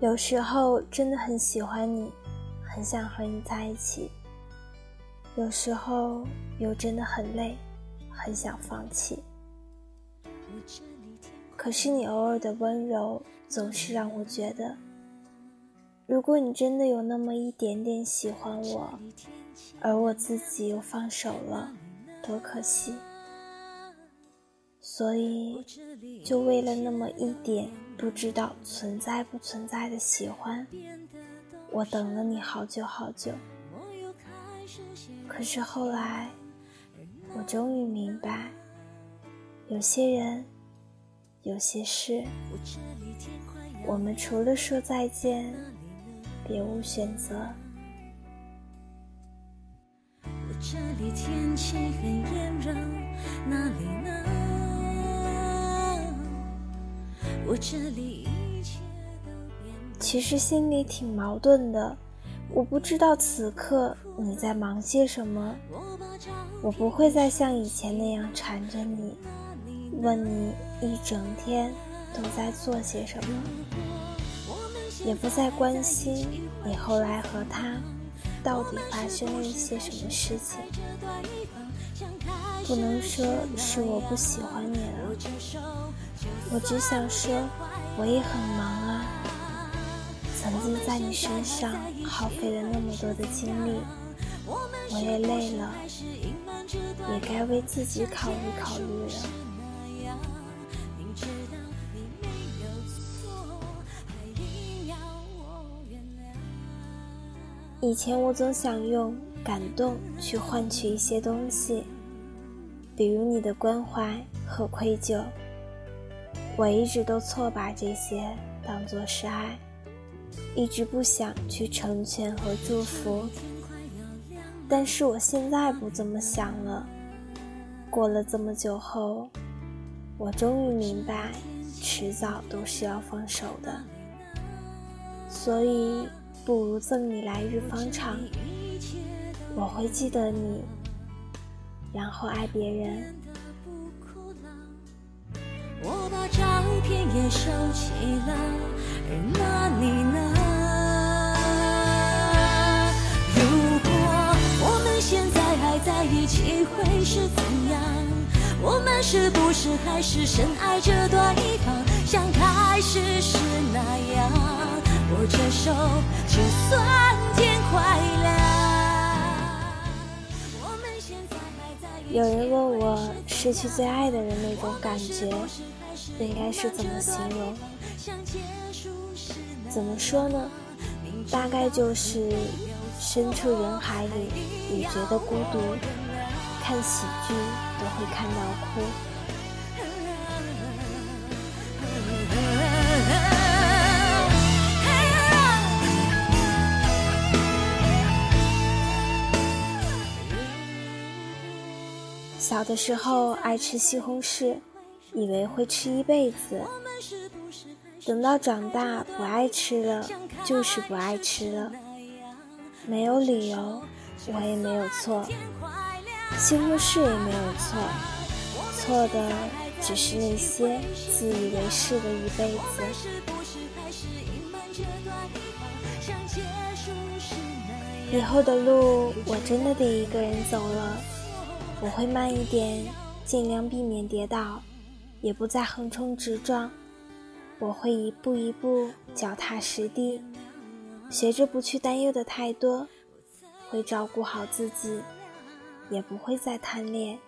有时候真的很喜欢你，很想和你在一起。有时候又真的很累，很想放弃。可是你偶尔的温柔，总是让我觉得，如果你真的有那么一点点喜欢我，而我自己又放手了，多可惜。所以，就为了那么一点不知道存在不存在的喜欢，我等了你好久好久。可是后来，我终于明白，有些人，有些事，我们除了说再见，别无选择。这里天气很炎热，哪里呢？我这里其实心里挺矛盾的，我不知道此刻你在忙些什么。我不会再像以前那样缠着你，问你一整天都在做些什么，也不再关心你后来和他。到底发生了一些什么事情。不能说是我不喜欢你了，我只想说，我也很忙啊。曾经在你身上耗费了那么多的精力，我也累了，也该为自己考虑考虑了。以前我总想用。感动去换取一些东西，比如你的关怀和愧疚。我一直都错把这些当作是爱，一直不想去成全和祝福。但是我现在不这么想了。过了这么久后，我终于明白，迟早都是要放手的。所以，不如赠你来日方长。我会记得你，然后爱别人。我把照片也收起了，而那你呢？如果我们现在还在一起，会是怎样？我们是不是还是深爱着对方，像开始时那样？握着手，就算天快亮。有人问我失去最爱的人那种感觉应该是怎么形容？怎么说呢？大概就是身处人海里你觉得孤独，看喜剧都会看到哭。小的时候爱吃西红柿，以为会吃一辈子。等到长大不爱吃了，就是不爱吃了，没有理由，我也没有错，西红柿也没有错，错的只是那些自以为是的一辈子。以后的路，我真的得一个人走了。我会慢一点，尽量避免跌倒，也不再横冲直撞。我会一步一步脚踏实地，学着不去担忧的太多，会照顾好自己，也不会再贪恋。